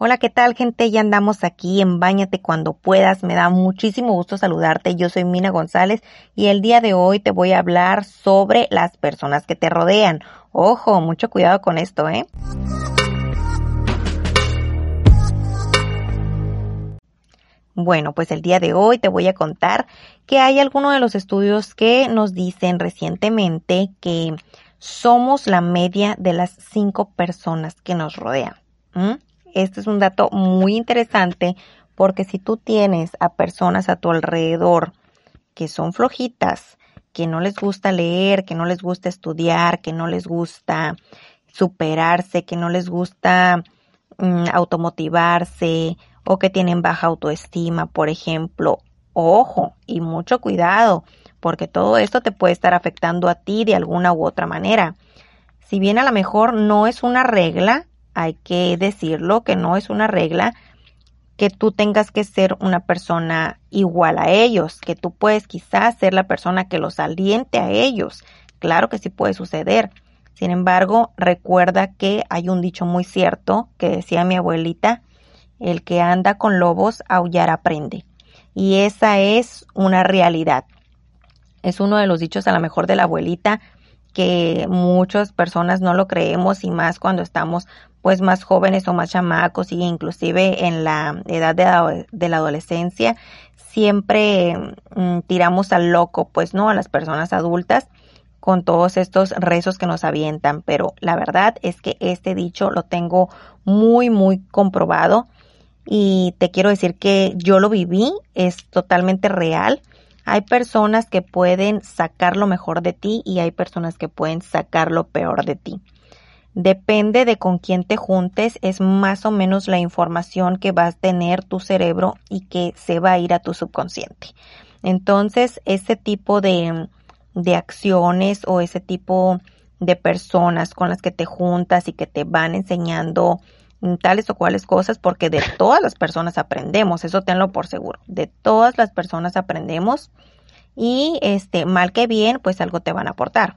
Hola, ¿qué tal gente? Ya andamos aquí en Báñate cuando puedas. Me da muchísimo gusto saludarte. Yo soy Mina González y el día de hoy te voy a hablar sobre las personas que te rodean. Ojo, mucho cuidado con esto, ¿eh? Bueno, pues el día de hoy te voy a contar que hay algunos de los estudios que nos dicen recientemente que somos la media de las cinco personas que nos rodean. Este es un dato muy interesante porque si tú tienes a personas a tu alrededor que son flojitas, que no les gusta leer, que no les gusta estudiar, que no les gusta superarse, que no les gusta mm, automotivarse o que tienen baja autoestima, por ejemplo, ojo y mucho cuidado, porque todo esto te puede estar afectando a ti de alguna u otra manera. Si bien a lo mejor no es una regla, hay que decirlo que no es una regla que tú tengas que ser una persona igual a ellos, que tú puedes quizás ser la persona que los aliente a ellos. Claro que sí puede suceder. Sin embargo, recuerda que hay un dicho muy cierto que decía mi abuelita, el que anda con lobos aullar aprende. Y esa es una realidad. Es uno de los dichos a lo mejor de la abuelita que muchas personas no lo creemos y más cuando estamos pues más jóvenes o más chamacos y inclusive en la edad de, la adolescencia siempre mm, tiramos al loco pues no a las personas adultas con todos estos rezos que nos avientan pero la verdad es que este dicho lo tengo muy muy comprobado y te quiero decir que yo lo viví es totalmente real hay personas que pueden sacar lo mejor de ti y hay personas que pueden sacar lo peor de ti. Depende de con quién te juntes, es más o menos la información que vas a tener tu cerebro y que se va a ir a tu subconsciente. Entonces, ese tipo de, de acciones o ese tipo de personas con las que te juntas y que te van enseñando tales o cuales cosas, porque de todas las personas aprendemos, eso tenlo por seguro, de todas las personas aprendemos y este, mal que bien, pues algo te van a aportar.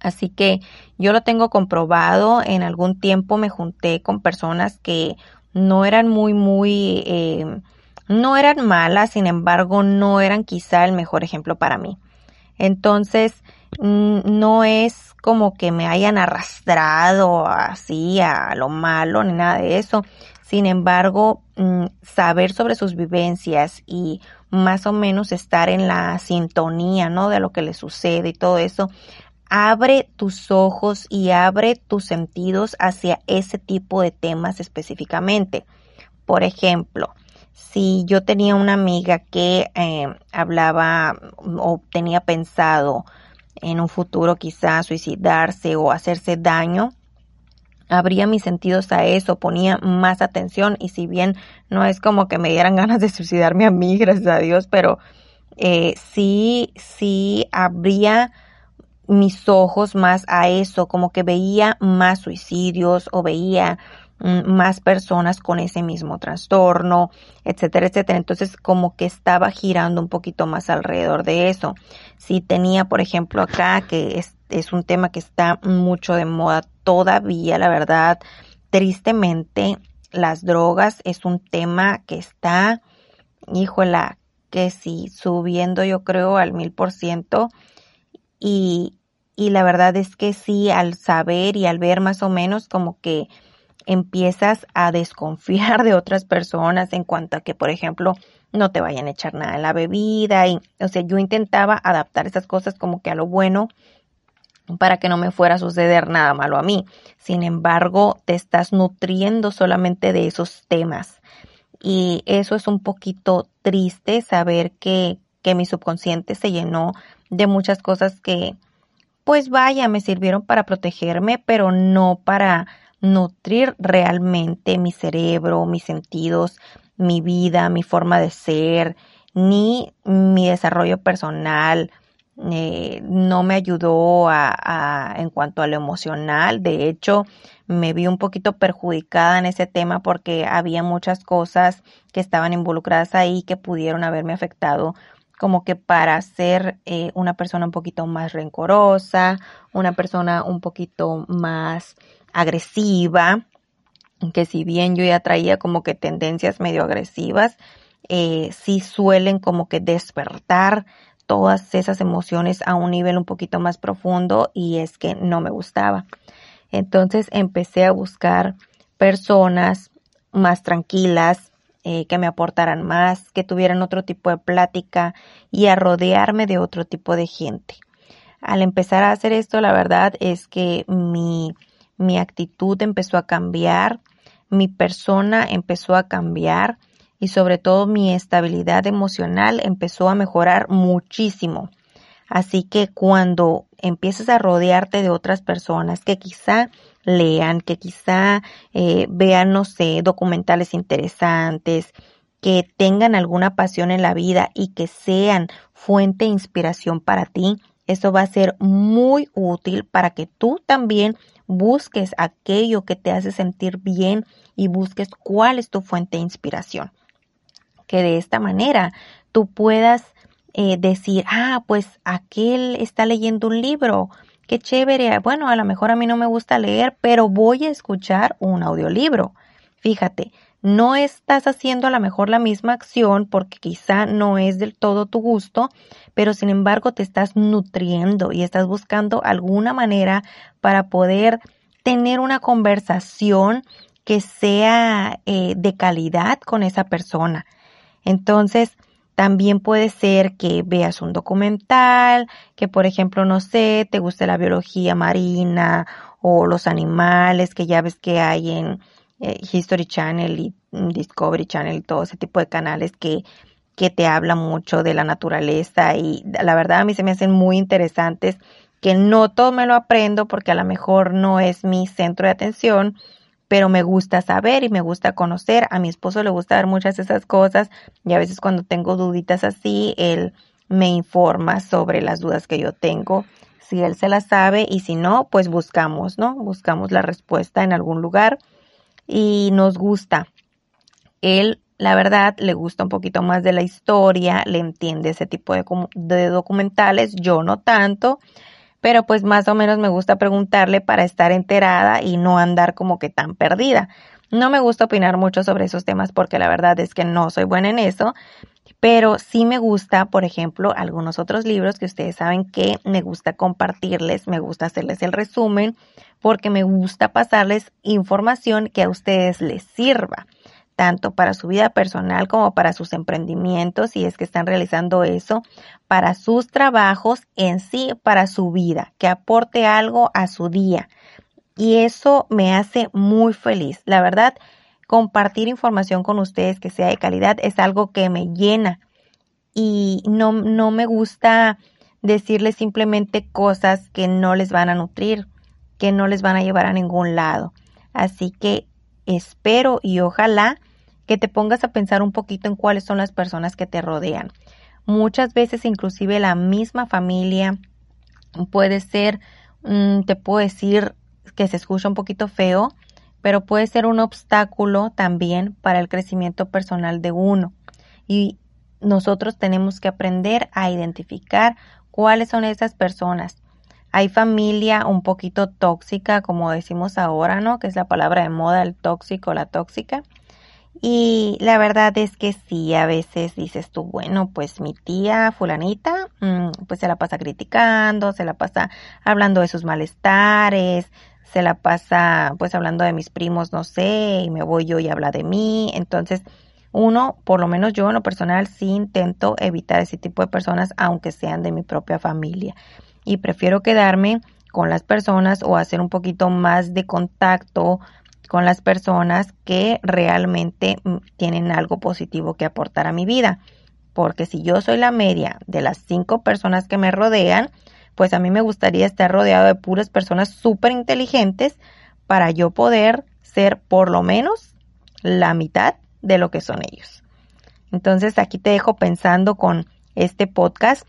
Así que yo lo tengo comprobado. En algún tiempo me junté con personas que no eran muy, muy, eh, no eran malas, sin embargo, no eran quizá el mejor ejemplo para mí. Entonces, mm, no es como que me hayan arrastrado así a lo malo ni nada de eso. Sin embargo, mm, saber sobre sus vivencias y más o menos estar en la sintonía, ¿no? De lo que le sucede y todo eso, abre tus ojos y abre tus sentidos hacia ese tipo de temas específicamente. Por ejemplo, si yo tenía una amiga que eh, hablaba o tenía pensado en un futuro quizás suicidarse o hacerse daño, abría mis sentidos a eso, ponía más atención y si bien no es como que me dieran ganas de suicidarme a mí, gracias a Dios, pero eh, sí, sí abría mis ojos más a eso, como que veía más suicidios o veía más personas con ese mismo trastorno, etcétera, etcétera. Entonces, como que estaba girando un poquito más alrededor de eso. Si tenía, por ejemplo, acá, que es, es un tema que está mucho de moda todavía, la verdad, tristemente, las drogas es un tema que está, híjola, que sí, subiendo yo creo al mil por ciento. Y, y la verdad es que sí, al saber y al ver más o menos como que empiezas a desconfiar de otras personas en cuanto a que, por ejemplo, no te vayan a echar nada en la bebida y, o sea, yo intentaba adaptar esas cosas como que a lo bueno para que no me fuera a suceder nada malo a mí. Sin embargo, te estás nutriendo solamente de esos temas. Y eso es un poquito triste saber que que mi subconsciente se llenó de muchas cosas que, pues vaya, me sirvieron para protegerme, pero no para nutrir realmente mi cerebro, mis sentidos, mi vida, mi forma de ser, ni mi desarrollo personal. Eh, no me ayudó a, en cuanto a lo emocional. De hecho, me vi un poquito perjudicada en ese tema porque había muchas cosas que estaban involucradas ahí que pudieron haberme afectado como que para ser eh, una persona un poquito más rencorosa, una persona un poquito más agresiva, que si bien yo ya traía como que tendencias medio agresivas, eh, sí suelen como que despertar todas esas emociones a un nivel un poquito más profundo y es que no me gustaba. Entonces empecé a buscar personas más tranquilas, eh, que me aportaran más, que tuvieran otro tipo de plática y a rodearme de otro tipo de gente. Al empezar a hacer esto, la verdad es que mi mi actitud empezó a cambiar, mi persona empezó a cambiar y sobre todo mi estabilidad emocional empezó a mejorar muchísimo. Así que cuando empiezas a rodearte de otras personas que quizá lean, que quizá eh, vean, no sé, documentales interesantes, que tengan alguna pasión en la vida y que sean fuente de inspiración para ti, eso va a ser muy útil para que tú también busques aquello que te hace sentir bien y busques cuál es tu fuente de inspiración. Que de esta manera tú puedas eh, decir, ah, pues aquel está leyendo un libro, qué chévere, bueno, a lo mejor a mí no me gusta leer, pero voy a escuchar un audiolibro. Fíjate, no estás haciendo a lo mejor la misma acción porque quizá no es del todo tu gusto, pero sin embargo te estás nutriendo y estás buscando alguna manera para poder tener una conversación que sea eh, de calidad con esa persona. Entonces, también puede ser que veas un documental, que por ejemplo, no sé, te guste la biología marina o los animales que ya ves que hay en eh, History Channel y Discovery Channel todo ese tipo de canales que, que te hablan mucho de la naturaleza y la verdad a mí se me hacen muy interesantes que no todo me lo aprendo porque a lo mejor no es mi centro de atención, pero me gusta saber y me gusta conocer. A mi esposo le gusta ver muchas de esas cosas y a veces cuando tengo duditas así, él me informa sobre las dudas que yo tengo. Si él se las sabe y si no, pues buscamos, ¿no? Buscamos la respuesta en algún lugar y nos gusta. Él, la verdad, le gusta un poquito más de la historia, le entiende ese tipo de, de documentales, yo no tanto, pero pues más o menos me gusta preguntarle para estar enterada y no andar como que tan perdida. No me gusta opinar mucho sobre esos temas porque la verdad es que no soy buena en eso, pero sí me gusta, por ejemplo, algunos otros libros que ustedes saben que me gusta compartirles, me gusta hacerles el resumen, porque me gusta pasarles información que a ustedes les sirva, tanto para su vida personal como para sus emprendimientos, si es que están realizando eso, para sus trabajos en sí, para su vida, que aporte algo a su día. Y eso me hace muy feliz. La verdad, compartir información con ustedes que sea de calidad es algo que me llena y no, no me gusta decirles simplemente cosas que no les van a nutrir, que no les van a llevar a ningún lado. Así que espero y ojalá que te pongas a pensar un poquito en cuáles son las personas que te rodean. Muchas veces inclusive la misma familia puede ser, mm, te puedo decir que se escucha un poquito feo, pero puede ser un obstáculo también para el crecimiento personal de uno. Y nosotros tenemos que aprender a identificar cuáles son esas personas. Hay familia un poquito tóxica, como decimos ahora, ¿no? Que es la palabra de moda, el tóxico, la tóxica. Y la verdad es que sí, a veces dices tú, bueno, pues mi tía fulanita, mm, pues se la pasa criticando, se la pasa hablando de sus malestares, se la pasa pues hablando de mis primos, no sé, y me voy yo y habla de mí. Entonces, uno, por lo menos yo en lo personal, sí intento evitar ese tipo de personas, aunque sean de mi propia familia. Y prefiero quedarme con las personas o hacer un poquito más de contacto con las personas que realmente mm, tienen algo positivo que aportar a mi vida. porque si yo soy la media de las cinco personas que me rodean, pues a mí me gustaría estar rodeado de puras personas súper inteligentes para yo poder ser por lo menos la mitad de lo que son ellos. Entonces aquí te dejo pensando con este podcast.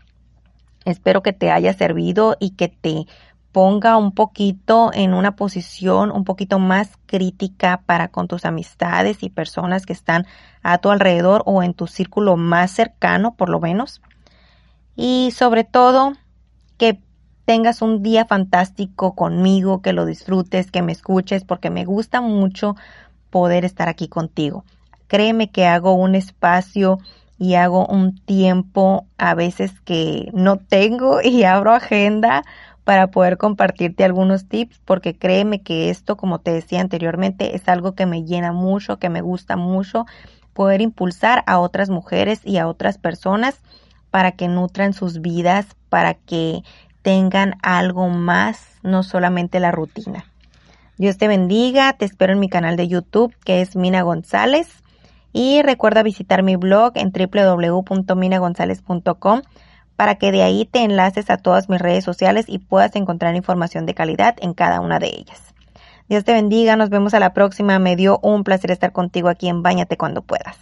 Espero que te haya servido y que te ponga un poquito en una posición un poquito más crítica para con tus amistades y personas que están a tu alrededor o en tu círculo más cercano, por lo menos. Y sobre todo, tengas un día fantástico conmigo, que lo disfrutes, que me escuches, porque me gusta mucho poder estar aquí contigo. Créeme que hago un espacio y hago un tiempo a veces que no tengo y abro agenda para poder compartirte algunos tips porque créeme que esto, como te decía anteriormente, es algo que me llena mucho, que me gusta mucho poder impulsar a otras mujeres y a otras personas para que nutran sus vidas, para que tengan algo más, no solamente la rutina. Dios te bendiga, te espero en mi canal de YouTube que es Mina González y recuerda visitar mi blog en www.minagonzalez.com para que de ahí te enlaces a todas mis redes sociales y puedas encontrar información de calidad en cada una de ellas. Dios te bendiga, nos vemos a la próxima. Me dio un placer estar contigo aquí en Báñate cuando puedas.